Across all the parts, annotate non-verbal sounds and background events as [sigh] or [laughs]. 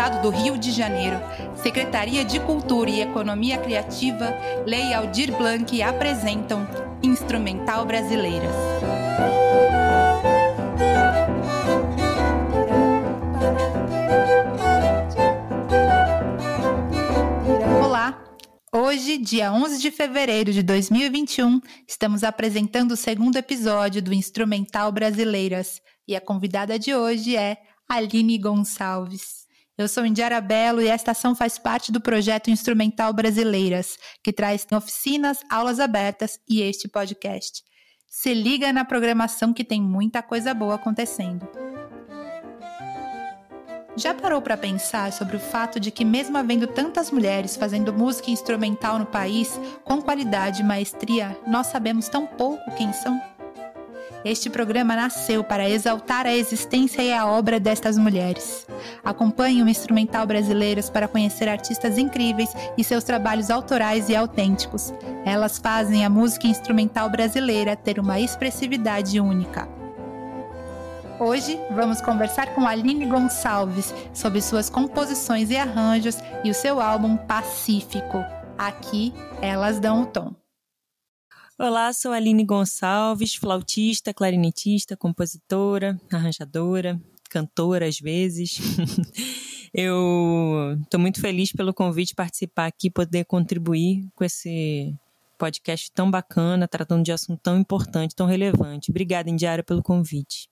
Estado do Rio de Janeiro, Secretaria de Cultura e Economia Criativa, Lei Aldir Blanc apresentam Instrumental Brasileiras. Olá! Hoje, dia 11 de fevereiro de 2021, estamos apresentando o segundo episódio do Instrumental Brasileiras e a convidada de hoje é Aline Gonçalves. Eu sou Indiara Belo e esta ação faz parte do projeto Instrumental Brasileiras, que traz oficinas, aulas abertas e este podcast. Se liga na programação que tem muita coisa boa acontecendo. Já parou para pensar sobre o fato de que, mesmo havendo tantas mulheres fazendo música instrumental no país, com qualidade e maestria, nós sabemos tão pouco quem são? Este programa nasceu para exaltar a existência e a obra destas mulheres. Acompanhe o Instrumental Brasileiras para conhecer artistas incríveis e seus trabalhos autorais e autênticos. Elas fazem a música instrumental brasileira ter uma expressividade única. Hoje vamos conversar com Aline Gonçalves sobre suas composições e arranjos e o seu álbum Pacífico. Aqui elas dão o tom. Olá, sou Aline Gonçalves, flautista, clarinetista, compositora, arranjadora, cantora às vezes. [laughs] Eu estou muito feliz pelo convite participar aqui, poder contribuir com esse podcast tão bacana, tratando de assunto tão importante, tão relevante. Obrigada, Indiara, pelo convite.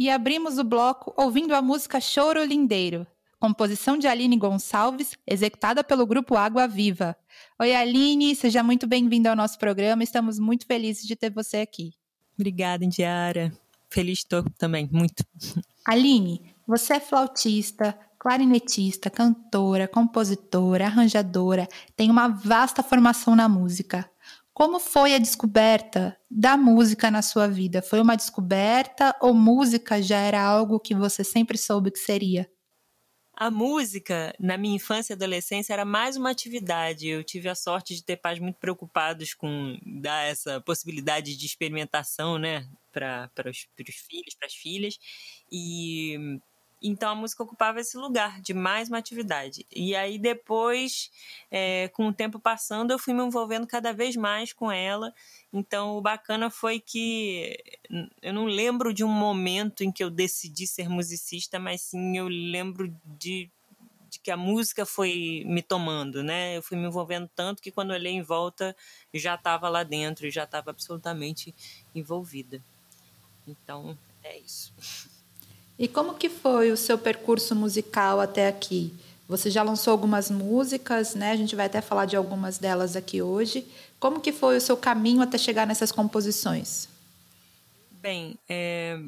E abrimos o bloco ouvindo a música Choro Lindeiro, composição de Aline Gonçalves, executada pelo grupo Água Viva. Oi, Aline, seja muito bem-vinda ao nosso programa. Estamos muito felizes de ter você aqui. Obrigada, Indiara. Feliz estou também, muito. Aline, você é flautista, clarinetista, cantora, compositora, arranjadora, tem uma vasta formação na música. Como foi a descoberta da música na sua vida? Foi uma descoberta ou música já era algo que você sempre soube que seria? A música, na minha infância e adolescência, era mais uma atividade. Eu tive a sorte de ter pais muito preocupados com dar essa possibilidade de experimentação, né, para os filhos, para as filhas. E então a música ocupava esse lugar de mais uma atividade. E aí depois, é, com o tempo passando, eu fui me envolvendo cada vez mais com ela. Então o bacana foi que eu não lembro de um momento em que eu decidi ser musicista, mas sim eu lembro de, de que a música foi me tomando, né? Eu fui me envolvendo tanto que quando eu olhei em volta já estava lá dentro já estava absolutamente envolvida. Então é isso. E como que foi o seu percurso musical até aqui? Você já lançou algumas músicas, né? A gente vai até falar de algumas delas aqui hoje. Como que foi o seu caminho até chegar nessas composições? Bem, é,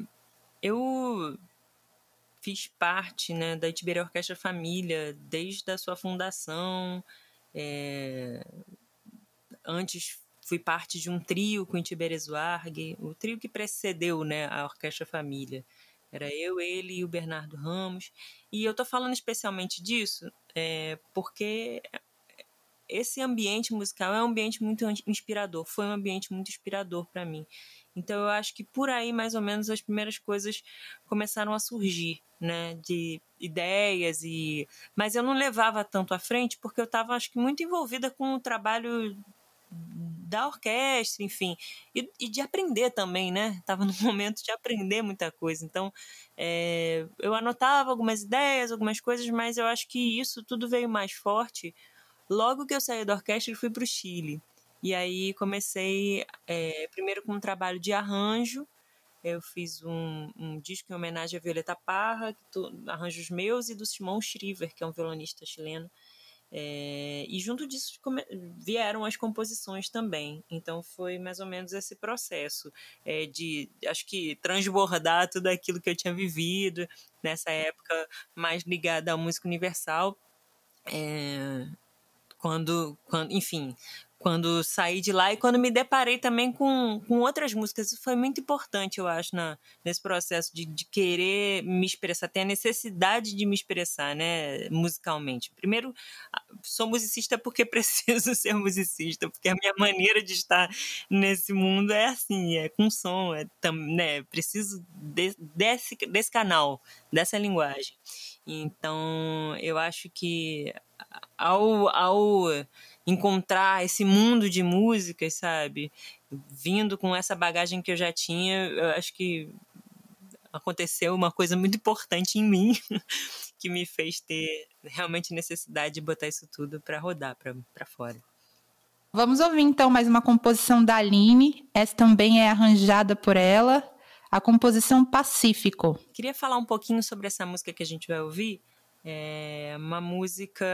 eu fiz parte né, da Itiberê Orquestra Família desde a sua fundação. É, antes fui parte de um trio com Itiberê Zuargue, o trio que precedeu né, a Orquestra Família. Era eu, ele e o Bernardo Ramos. E eu estou falando especialmente disso é, porque esse ambiente musical é um ambiente muito inspirador. Foi um ambiente muito inspirador para mim. Então eu acho que por aí mais ou menos as primeiras coisas começaram a surgir, né, de ideias e mas eu não levava tanto à frente porque eu estava acho que muito envolvida com o trabalho da orquestra, enfim, e, e, de aprender também, né? [laughs] Tava no momento de aprender muita coisa. Então, é, eu anotava algumas ideias, algumas coisas, mas eu acho que isso tudo veio mais forte logo que eu saí da orquestra e fui para o Chile. E aí comecei é, primeiro com um trabalho de arranjo. Eu fiz um, um disco em homenagem a Violeta Parra, arranjos meus e do Simão Shriver, que é um violonista chileno. É, e junto disso vieram as composições também. Então foi mais ou menos esse processo é, de, acho que, transbordar tudo aquilo que eu tinha vivido nessa época mais ligada à música universal. É, quando, quando, enfim, quando saí de lá e quando me deparei também com, com outras músicas. Isso foi muito importante, eu acho, na, nesse processo de, de querer me expressar, ter a necessidade de me expressar, né, musicalmente. Primeiro, sou musicista porque [laughs] preciso ser musicista, porque a minha maneira de estar nesse mundo é assim, é com som, é, né, preciso de, desse, desse canal, dessa linguagem. Então, eu acho que ao, ao encontrar esse mundo de músicas, sabe? Vindo com essa bagagem que eu já tinha, eu acho que aconteceu uma coisa muito importante em mim [laughs] que me fez ter realmente necessidade de botar isso tudo para rodar para fora. Vamos ouvir então mais uma composição da Aline. Essa também é arranjada por ela, a composição Pacífico. Queria falar um pouquinho sobre essa música que a gente vai ouvir. É uma música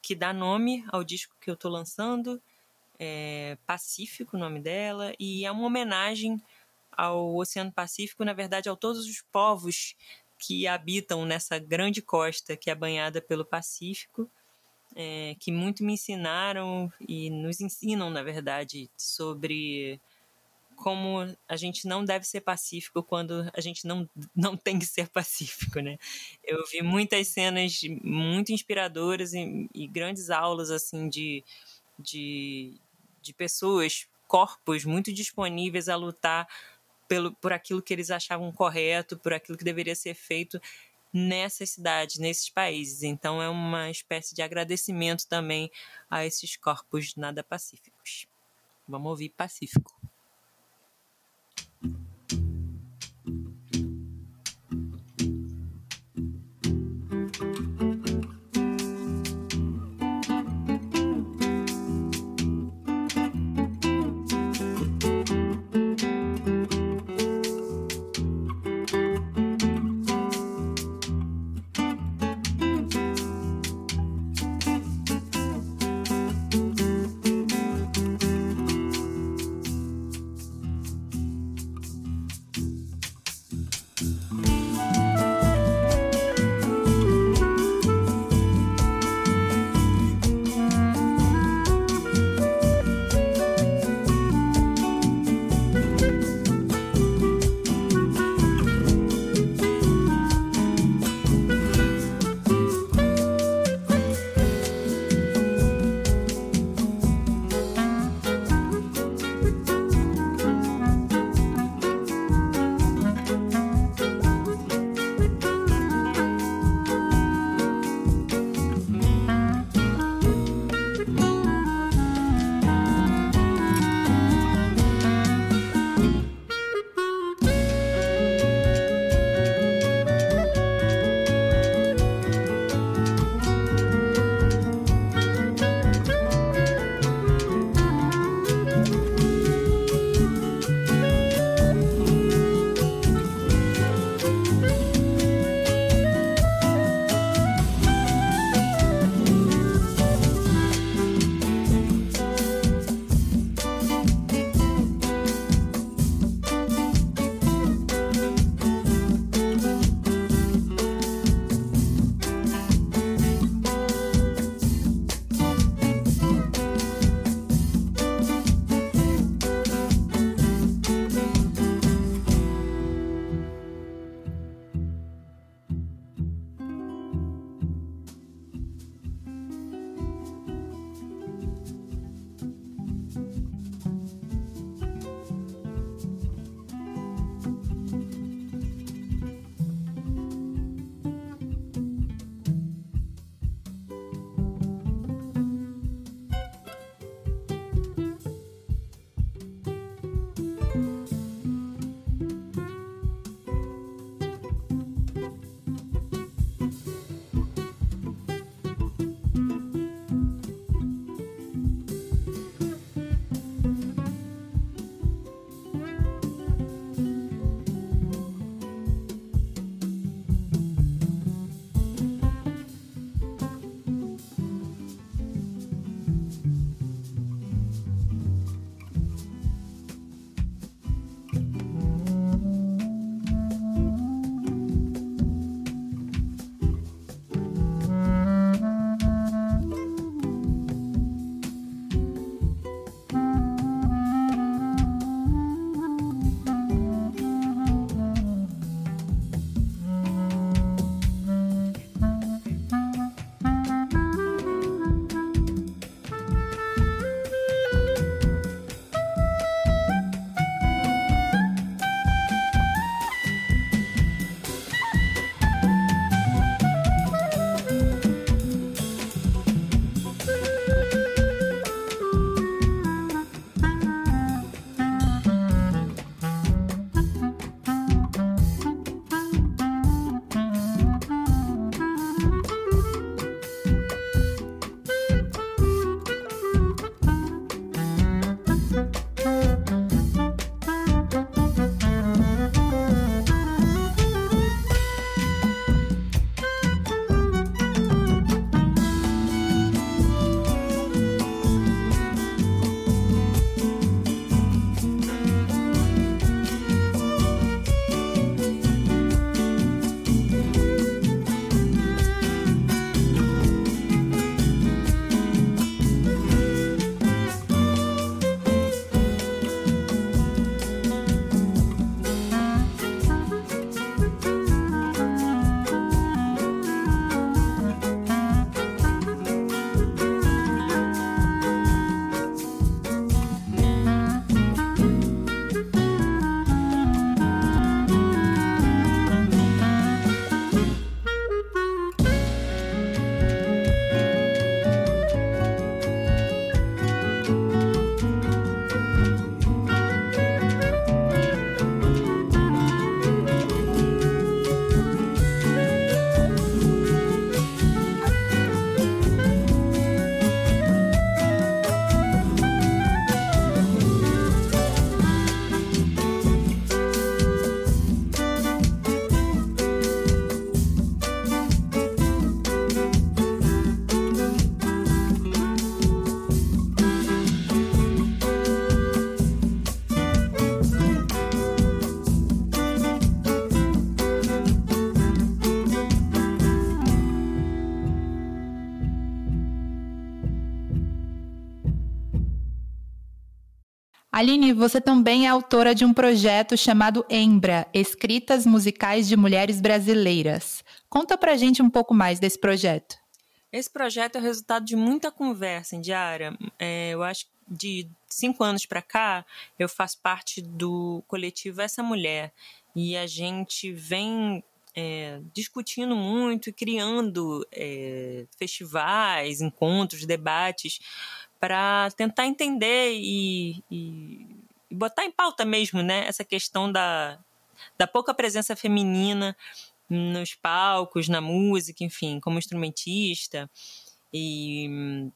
que dá nome ao disco que eu estou lançando, é Pacífico, o nome dela, e é uma homenagem ao Oceano Pacífico, na verdade, a todos os povos que habitam nessa grande costa que é banhada pelo Pacífico, é, que muito me ensinaram e nos ensinam, na verdade, sobre como a gente não deve ser pacífico quando a gente não, não [laughs] tem que ser pacífico, né? Eu vi muitas cenas muito inspiradoras e, e grandes aulas, assim, de, de, de pessoas, corpos muito disponíveis a lutar pelo, por aquilo que eles achavam correto, por aquilo que deveria ser feito nessas cidades, nesses países. Então é uma espécie de agradecimento também a esses corpos nada pacíficos. Vamos ouvir Pacífico. Aline, você também é autora de um projeto chamado Embra, Escritas Musicais de Mulheres Brasileiras. Conta pra gente um pouco mais desse projeto. Esse projeto é o resultado de muita conversa em diária. É, eu acho que de cinco anos para cá, eu faço parte do coletivo Essa Mulher. E a gente vem é, discutindo muito e criando é, festivais, encontros, debates para tentar entender e, e, e, botar em pauta mesmo, né, essa questão da, da pouca presença feminina nos palcos, na música, enfim, como instrumentista. E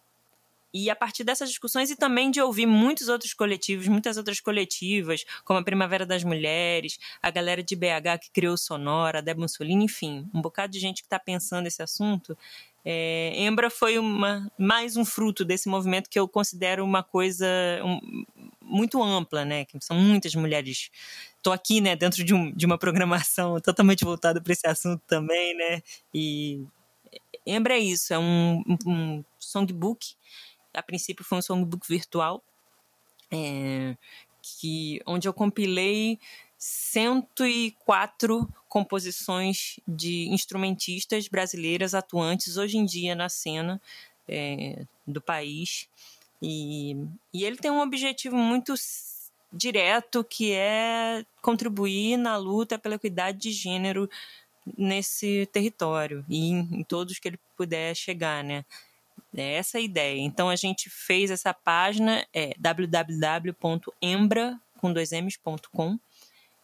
e a partir dessas discussões e também de ouvir muitos outros coletivos, muitas outras coletivas, como a Primavera das Mulheres, a galera de BH que criou o Sonora, a Deb Mussolini, enfim, um bocado de gente que está pensando esse assunto. É, Embra foi uma, mais um fruto desse movimento que eu considero uma coisa um, muito ampla, né? Que são muitas mulheres. Estou aqui, né, dentro de, um, de uma programação [laughs] totalmente voltada para esse assunto também, né? E Embra é isso, é um, um songbook a princípio foi um songbook virtual, é, que, onde eu compilei 104 composições de instrumentistas brasileiras atuantes hoje em dia na cena é, do país. E, e ele tem um objetivo muito direto que é contribuir na luta pela equidade de gênero nesse território e em, em todos que ele puder chegar, né? É essa a ideia. Então a gente fez essa página, é www.embra.com.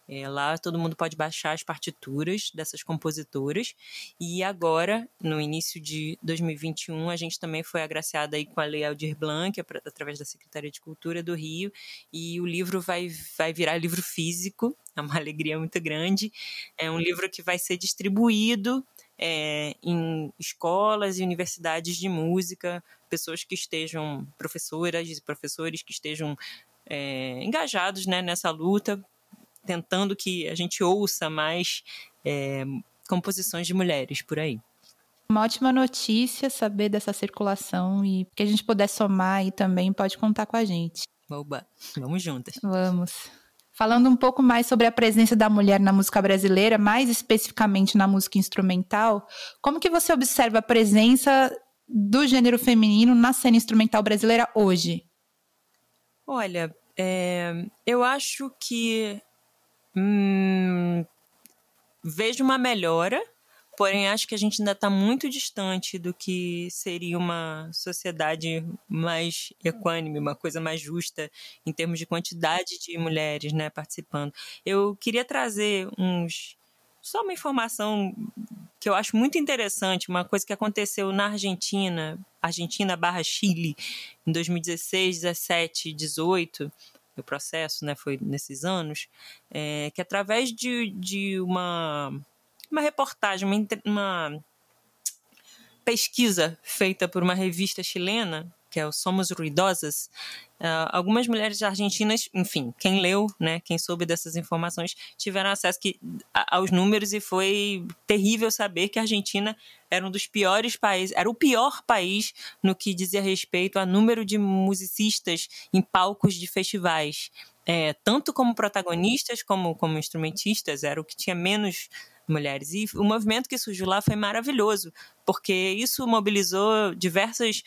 É, lá todo mundo pode baixar as partituras dessas compositoras. E agora, no início de 2021, a gente também foi agraciada aí com a Lei Aldir Blanc, através da Secretaria de Cultura do Rio, e o livro vai, vai virar livro físico, é uma [laughs] alegria muito grande. É um livro que vai ser distribuído é, em escolas e universidades de música, pessoas que estejam, professoras e professores que estejam é, engajados né, nessa luta, tentando que a gente ouça mais é, composições de mulheres por aí. Uma ótima notícia saber dessa circulação e que a gente puder somar aí também pode contar com a gente. Oba, vamos juntas. Vamos. Falando um pouco mais sobre a presença da mulher na música brasileira, mais especificamente na música instrumental, como que você observa a presença do gênero feminino na cena instrumental brasileira hoje? Olha, é, eu acho que hum, vejo uma melhora Porém, acho que a gente ainda está muito distante do que seria uma sociedade mais equânime, uma coisa mais justa em termos de quantidade de mulheres né, participando. Eu queria trazer uns. Só uma informação que eu acho muito interessante, uma coisa que aconteceu na Argentina, Argentina barra Chile, em 2016, 17, 18 o processo, né, foi nesses anos, é, que através de, de uma uma reportagem, uma, uma pesquisa feita por uma revista chilena, que é o Somos Ruidosas, uh, algumas mulheres argentinas, enfim, quem leu, né, quem soube dessas informações, tiveram acesso que, a, aos números e foi terrível saber que a Argentina era um dos piores países, era o pior país no que dizia respeito a número de musicistas em palcos de festivais. É, tanto como protagonistas como como instrumentistas, era o que tinha menos mulheres. E o movimento que surgiu lá foi maravilhoso, porque isso mobilizou diversas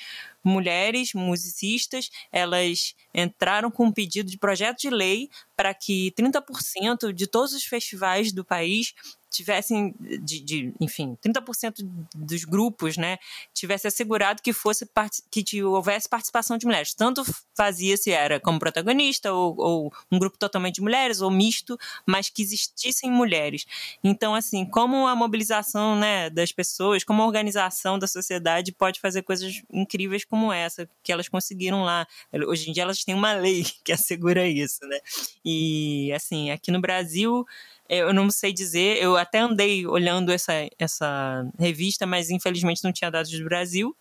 mulheres musicistas, elas entraram com um pedido de projeto de lei para que 30% de todos os festivais do país tivessem, de, de, enfim, 30% dos grupos, né, tivesse assegurado que fosse que houvesse participação de mulheres. Tanto fazia se era como protagonista ou, ou, um grupo totalmente de mulheres ou misto, mas que existissem mulheres. Então, assim, como a mobilização, né, das pessoas, como a organização da sociedade pode fazer coisas incríveis como essa que elas conseguiram lá. Hoje em dia elas têm uma lei [laughs] que assegura isso, né? E assim, aqui no Brasil eu não sei dizer, eu até andei olhando essa, essa revista, mas infelizmente não tinha dados do Brasil.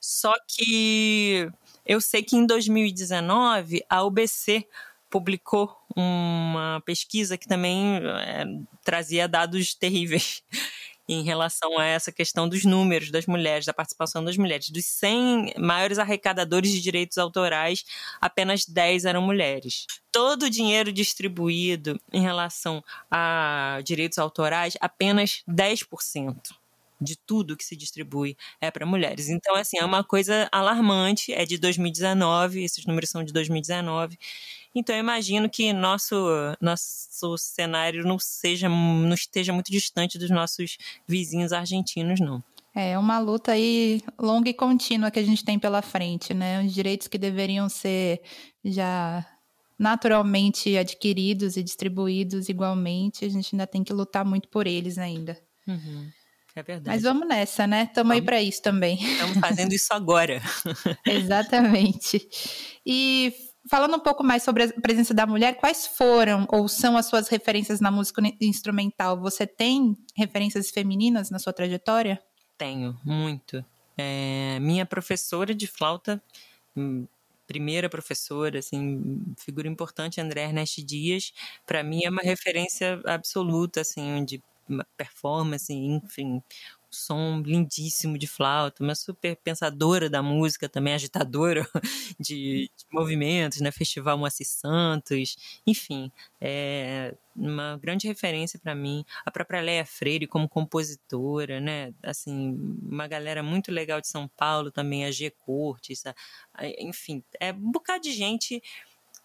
Só que eu sei que em 2019 a UBC publicou uma pesquisa que também é, trazia dados terríveis. Em relação a essa questão dos números das mulheres, da participação das mulheres. Dos 100 maiores arrecadadores de direitos autorais, apenas 10 eram mulheres. Todo o dinheiro distribuído em relação a direitos autorais, apenas 10% de tudo que se distribui é para mulheres. Então, assim, é uma coisa alarmante, é de 2019, esses números são de 2019. Então, eu imagino que nosso, nosso cenário não, seja, não esteja muito distante dos nossos vizinhos argentinos, não. É uma luta aí longa e contínua que a gente tem pela frente, né? Os direitos que deveriam ser já naturalmente adquiridos e distribuídos igualmente, a gente ainda tem que lutar muito por eles ainda. Uhum. É verdade. Mas vamos nessa, né? Estamos aí para isso também. Estamos fazendo isso agora. [laughs] Exatamente. E falando um pouco mais sobre a presença da mulher, quais foram ou são as suas referências na música instrumental? Você tem referências femininas na sua trajetória? Tenho, muito. É, minha professora de flauta, hum, primeira professora, assim, figura importante, André Ernest Dias, para mim é uma referência absoluta, assim, de performance, enfim, som lindíssimo de flauta, uma super pensadora da música, também agitadora [laughs] de, de movimentos, né? Festival Moacir Santos, enfim, é uma grande referência para mim. A própria Leia Freire como compositora, né? Assim, uma galera muito legal de São Paulo também, a G Cortes, a, a, enfim, é um bocado de gente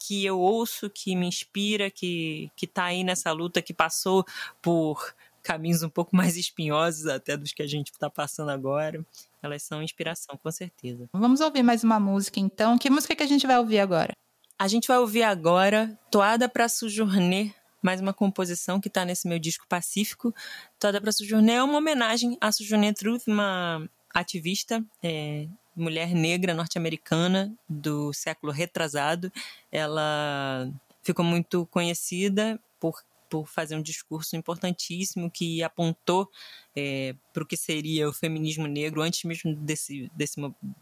que eu ouço, que me inspira, que, que tá aí nessa luta, que passou por caminhos um pouco mais espinhosos até dos que a gente está passando agora. Elas são inspiração, com certeza. Vamos ouvir mais uma música, então. Que música que a gente vai ouvir agora? A gente vai ouvir agora Toada para Sojourner, mais uma composição que está nesse meu disco Pacífico. Toada para Sojourner é uma homenagem a Sojourner Truth, uma ativista é, mulher negra norte-americana do século retrasado. Ela ficou muito conhecida por por fazer um discurso importantíssimo que apontou é, para o que seria o feminismo negro antes mesmo desse, desse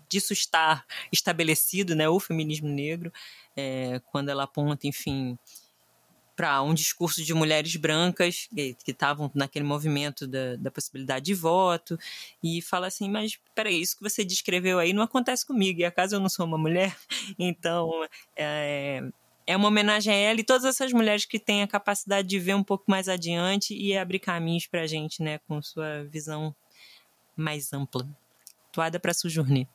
disso estar estabelecido, né, o feminismo negro, é, quando ela aponta, enfim, para um discurso de mulheres brancas que estavam naquele movimento da, da, possibilidade de voto e fala assim, mas peraí, isso que você descreveu aí não acontece comigo, e acaso eu não sou uma mulher? [laughs] Então, é, é uma homenagem a ela e todas essas mulheres que têm a capacidade de ver um pouco mais adiante e abrir caminhos para a gente, né, com sua visão mais ampla. Toada para Sujurni.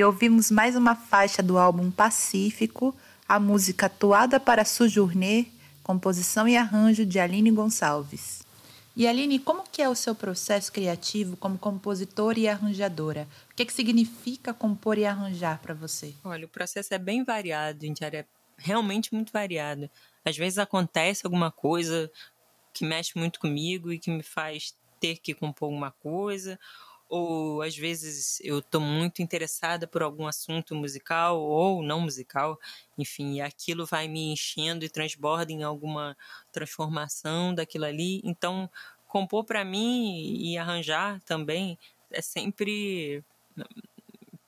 E ouvimos mais uma faixa do álbum Pacífico, a música Toada para Sojourner, composição e arranjo de Aline Gonçalves. E Aline, como que é o seu processo criativo como compositora e arranjadora? O que, é que significa compor e arranjar para você? Olha, o processo é bem variado, Indiara, é realmente muito variado. Às vezes acontece alguma coisa que mexe muito comigo e que me faz ter que compor alguma coisa, ou às vezes eu estou muito interessada por algum assunto musical ou não musical, enfim, aquilo vai me enchendo e transborda em alguma transformação daquilo ali. Então, compor para mim e arranjar também é sempre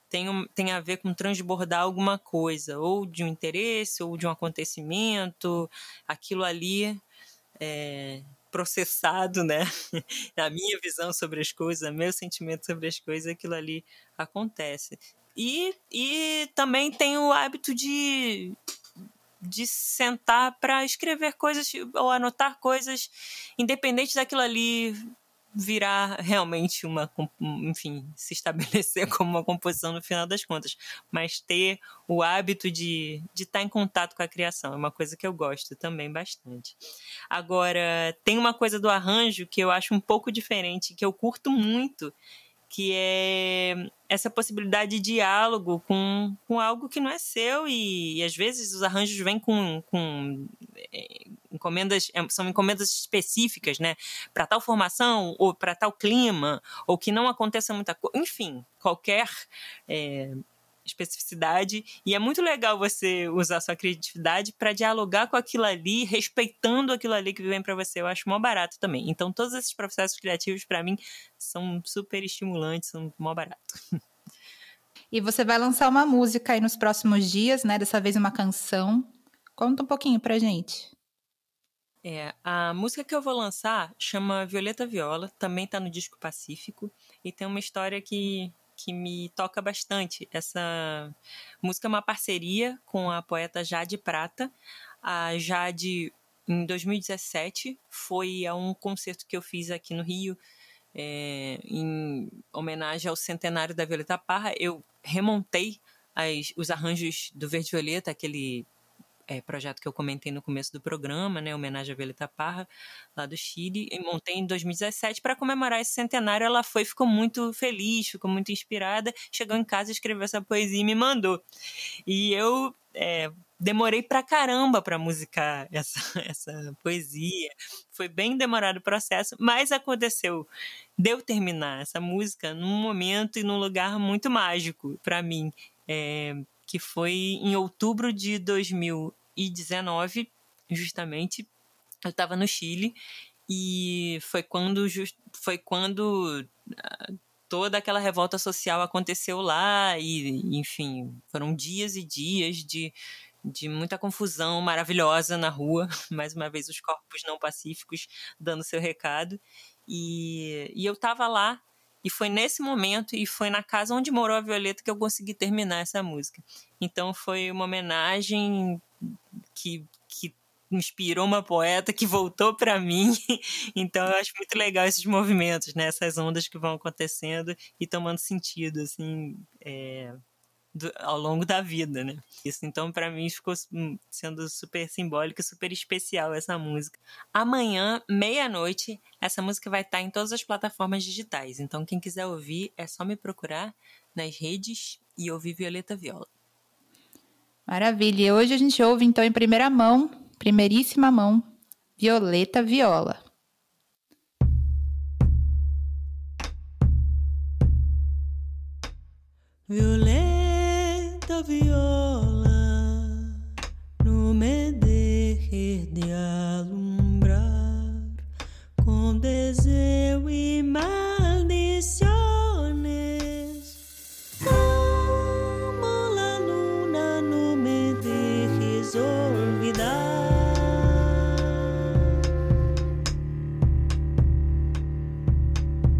tem, tem a ver com transbordar alguma coisa, ou de um interesse, ou de um acontecimento, aquilo ali é, processado, né? [laughs] a minha visão sobre as coisas, meu sentimento sobre as coisas, aquilo ali acontece. E, e também tenho o hábito de, de sentar para escrever coisas ou anotar coisas, independente daquilo ali virar realmente uma, enfim, se estabelecer [laughs] como uma composição no final das contas, mas ter o hábito de de estar tá em contato com a criação é uma coisa que eu gosto também bastante. Agora, tem uma coisa do arranjo que eu acho um pouco diferente, que eu curto muito, que é essa possibilidade de diálogo com, com algo que não é seu e, e às vezes os arranjos vêm com, com é, encomendas é, são encomendas específicas, né, para tal formação ou para tal clima ou que não aconteça muita coisa, enfim, qualquer é, especificidade e é muito legal você usar sua criatividade para dialogar com aquilo ali, respeitando aquilo ali que vem para você. Eu acho mó barato também. Então todos esses processos criativos para mim são super estimulantes, são mó barato. E você vai lançar uma música aí nos próximos dias, né? Dessa vez uma canção. Conta um pouquinho pra gente. É, a música que eu vou lançar chama Violeta Viola, também tá no disco Pacífico e tem uma história que que me toca bastante. Essa música é uma parceria com a poeta Jade Prata. A Jade, em 2017, foi a um concerto que eu fiz aqui no Rio, é, em homenagem ao centenário da Violeta Parra. Eu remontei as, os arranjos do Verde Violeta, aquele é, projeto que eu comentei no começo do programa, né, homenagem a Violeta Parra, lá do Chile, e montei em 2017 para comemorar esse centenário. Ela foi, ficou muito feliz, ficou muito inspirada, chegou em casa, escreveu essa poesia e me mandou. E eu é, demorei pra caramba para musicar [laughs] essa, essa poesia. Foi bem demorado o processo, mas aconteceu. Deu terminar essa música num momento e num lugar muito mágico para mim. É, que foi em outubro de 2019, justamente. Eu estava no Chile e foi quando foi quando ah, toda aquela revolta social aconteceu lá e enfim foram dias e dias de, de muita confusão maravilhosa na rua [laughs] mais uma vez os corpos não pacíficos dando seu recado e, e eu estava lá e foi nesse momento e foi na casa onde morou a Violeta que eu consegui terminar essa música. Então foi uma homenagem que, que inspirou uma poeta que voltou para mim. [laughs] Então eu acho muito legal esses movimentos, né? Essas ondas que vão acontecendo e tomando sentido, assim. É do, ao longo da vida, né? Isso então para mim ficou hum, sendo super simbólico e super especial essa música. Amanhã, meia-noite, essa música vai estar em todas as plataformas digitais. Então quem quiser ouvir é só me procurar nas redes e ouvir Violeta Viola. Maravilha. E hoje a gente ouve então em primeira mão, primeiríssima mão, Violeta Viola. Viola, no me dejes de alumbrar com desejo e maldiciones. Como la luna, no me dejes olvidar.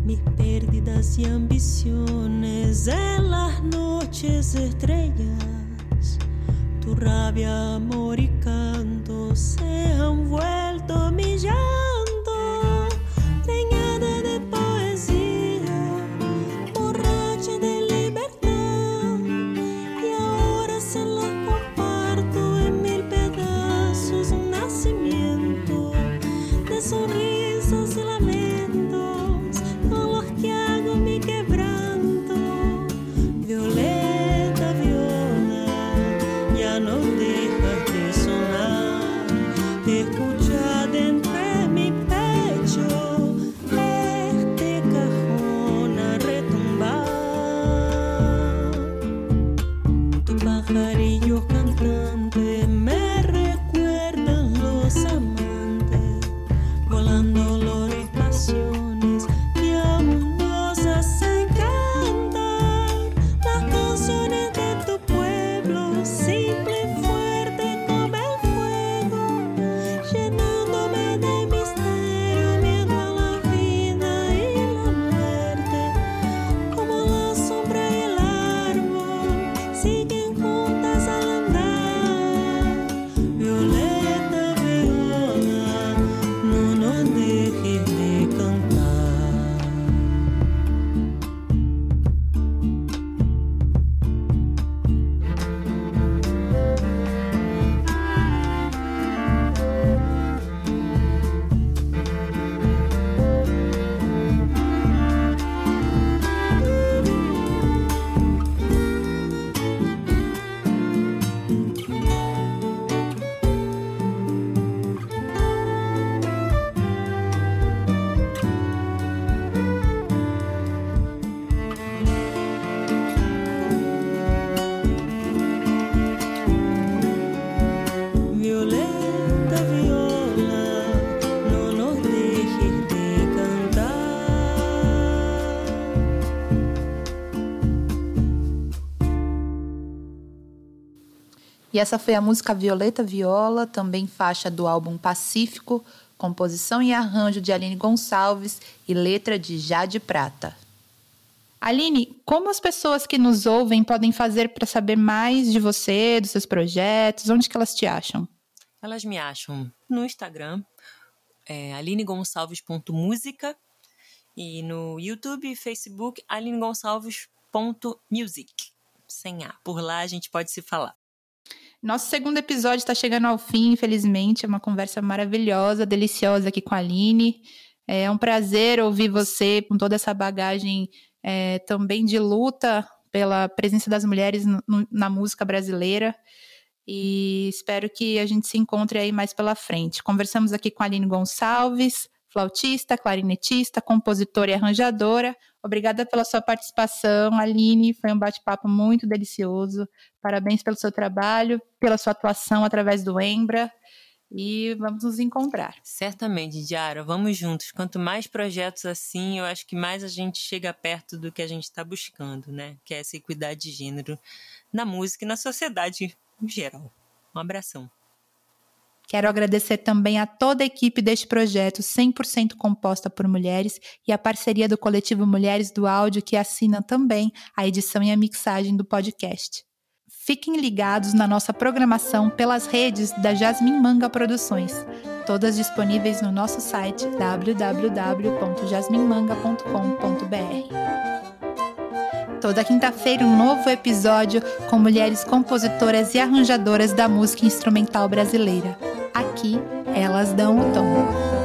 Mis pérdidas y ambiciones en las noches tu rabia, E essa foi a música Violeta Viola, também faixa do álbum Pacífico, composição e arranjo de Aline Gonçalves e letra de Jade Prata. Aline, como as pessoas que nos ouvem podem fazer para saber mais de você, dos seus projetos? Onde que elas te acham? Elas me acham no Instagram, é, alinegonçalves.música e no YouTube e Facebook alinegonçalves.music, sem A. Por lá a gente pode se falar. Nosso segundo episódio está chegando ao fim, infelizmente. É uma conversa maravilhosa, deliciosa aqui com a Aline. É um prazer ouvir você com toda essa bagagem é, também de luta pela presença das mulheres no, na música brasileira. E espero que a gente se encontre aí mais pela frente. Conversamos aqui com a Aline Gonçalves, flautista, clarinetista, compositora e arranjadora. Obrigada pela sua participação, Aline. Foi um bate-papo muito delicioso. Parabéns pelo seu trabalho, pela sua atuação através do Embra. E vamos nos encontrar. Certamente, Diara, vamos juntos. Quanto mais projetos assim, eu acho que mais a gente chega perto do que a gente está buscando, né? Que é essa equidade de gênero na música e na sociedade em geral. Um abração. Quero agradecer também a toda a equipe deste projeto 100% composta por mulheres e a parceria do coletivo Mulheres do Áudio que assina também a edição e a mixagem do podcast. Fiquem ligados na nossa programação pelas redes da Jasmine Manga Produções, todas disponíveis no nosso site www.jasminmanga.com.br. Toda quinta-feira, um novo episódio com mulheres compositoras e arranjadoras da música instrumental brasileira. Aqui, elas dão o tom.